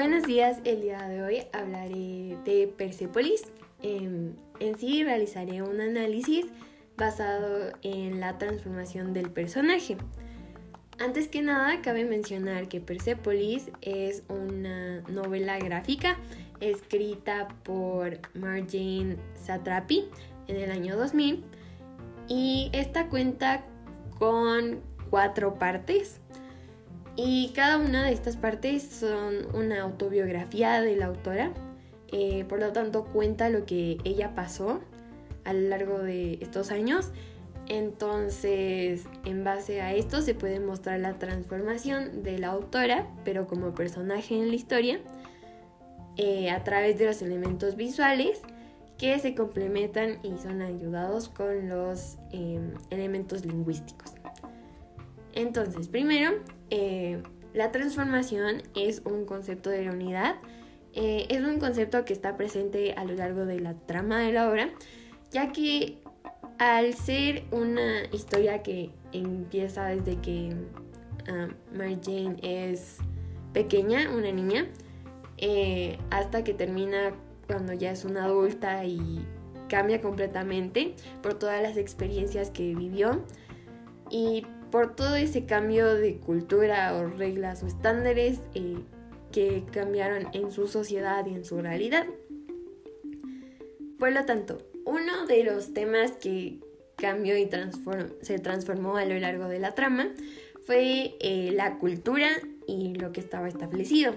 Buenos días, el día de hoy hablaré de Persepolis. En, en sí realizaré un análisis basado en la transformación del personaje. Antes que nada, cabe mencionar que Persepolis es una novela gráfica escrita por Marjane Satrapi en el año 2000 y esta cuenta con cuatro partes y cada una de estas partes son una autobiografía de la autora, eh, por lo tanto cuenta lo que ella pasó a lo largo de estos años. Entonces, en base a esto se puede mostrar la transformación de la autora, pero como personaje en la historia, eh, a través de los elementos visuales que se complementan y son ayudados con los em, elementos lingüísticos. Entonces, primero, eh, la transformación es un concepto de la unidad, eh, es un concepto que está presente a lo largo de la trama de la obra, ya que al ser una historia que empieza desde que uh, Mary Jane es pequeña, una niña, eh, hasta que termina cuando ya es una adulta y cambia completamente por todas las experiencias que vivió. Y por todo ese cambio de cultura o reglas o estándares eh, que cambiaron en su sociedad y en su realidad. Por lo tanto, uno de los temas que cambió y se transformó a lo largo de la trama fue eh, la cultura y lo que estaba establecido.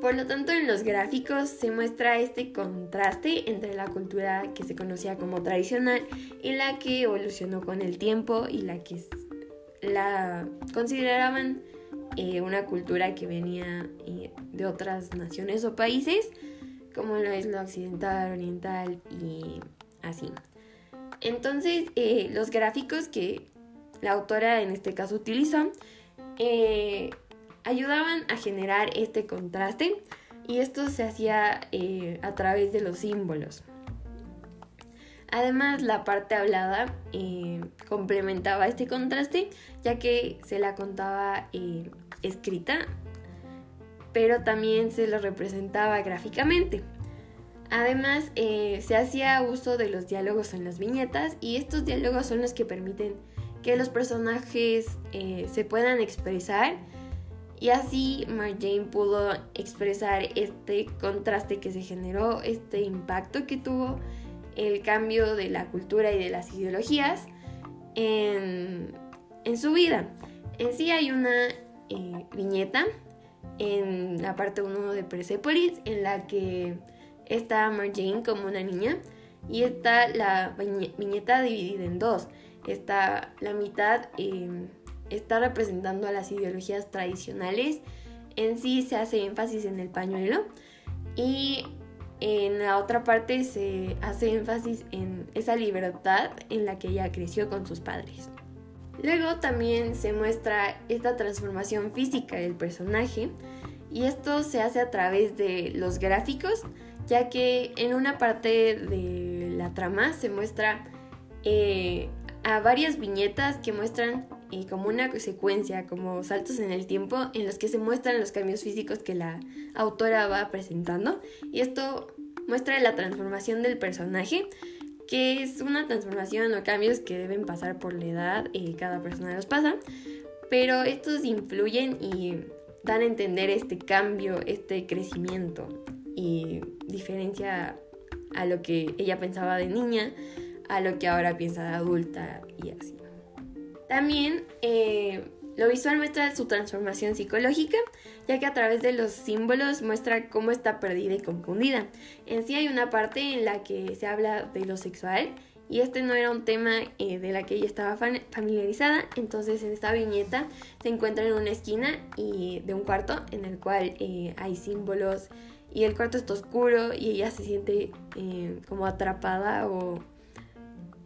Por lo tanto, en los gráficos se muestra este contraste entre la cultura que se conocía como tradicional y la que evolucionó con el tiempo y la que la consideraban eh, una cultura que venía eh, de otras naciones o países, como lo es lo occidental, oriental y así. Entonces, eh, los gráficos que la autora en este caso utilizó ayudaban a generar este contraste y esto se hacía a través de los símbolos. Además, la parte hablada eh, complementaba este contraste, ya que se la contaba eh, escrita, pero también se lo representaba gráficamente. Además, eh, se hacía uso de los diálogos en las viñetas y estos diálogos son los que permiten que los personajes se puedan expresar y así Marjane pudo expresar este contraste que se generó, este impacto que tuvo el cambio de la cultura y de las ideologías en, su vida. En sí hay una eh, viñeta en la parte 1 de Persepolis en la que está Marjane como una niña y está la viñeta dividida en dos. Está la mitad em, está representando a las ideologías tradicionales. En sí se hace énfasis en el pañuelo y en la otra parte se hace énfasis en esa libertad en la que ella creció con sus padres. Luego también se muestra esta transformación física del personaje y esto se hace a través de los gráficos, ya que en una parte de la trama se muestra eh, a varias viñetas que muestran y como una secuencia, como saltos en el tiempo en los que se muestran los cambios físicos que la autora va presentando. Y esto muestra la transformación del personaje, que es una transformación o cambios que deben pasar por la edad, y cada persona los pasa, pero estos influyen y dan a entender este cambio, este crecimiento y diferencia a lo que ella pensaba de niña, a lo que ahora piensa de adulta y así. También eh, lo visual muestra su transformación psicológica, ya que a través de los símbolos muestra cómo está perdida y confundida. En sí hay una parte en la que se habla de lo sexual y este no era un tema eh, de la que ella estaba familiarizada, entonces en esta viñeta se encuentra en una esquina y de un cuarto en el cual eh, hay símbolos y el cuarto está oscuro y ella se siente como atrapada o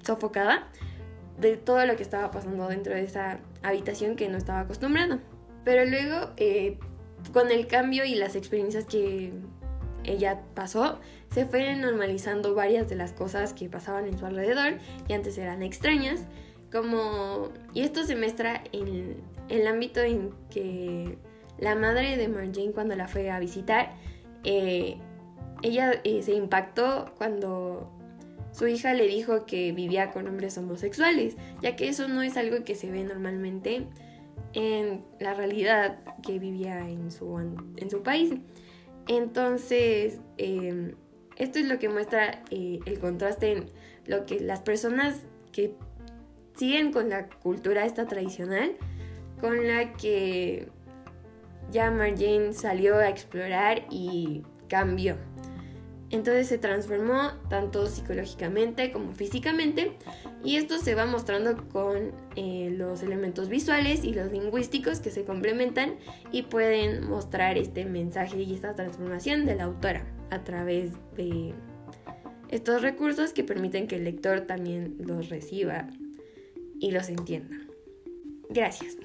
sofocada de todo lo que estaba pasando dentro de esa habitación que no estaba acostumbrado. Pero luego, eh, con el cambio y las experiencias que ella pasó, se fueron normalizando varias de las cosas que pasaban en su alrededor y antes eran extrañas. Como, y esto se muestra en el ámbito en que la madre de Marjane cuando la fue a visitar, eh, ella eh, se impactó cuando su hija le dijo que vivía con hombres homosexuales, ya que eso no es algo que se ve normalmente en la realidad que vivía en su, en su país. Entonces, em, esto es lo que muestra eh, el contraste en lo que las personas que siguen con la cultura esta tradicional, con la que ya Marjane salió a explorar y cambió. Entonces se transformó tanto psicológicamente como físicamente y esto se va mostrando con eh, los elementos visuales y los lingüísticos que se complementan y pueden mostrar este mensaje y esta transformación de la autora a través de estos recursos que permiten que el lector también los reciba y los entienda. Gracias.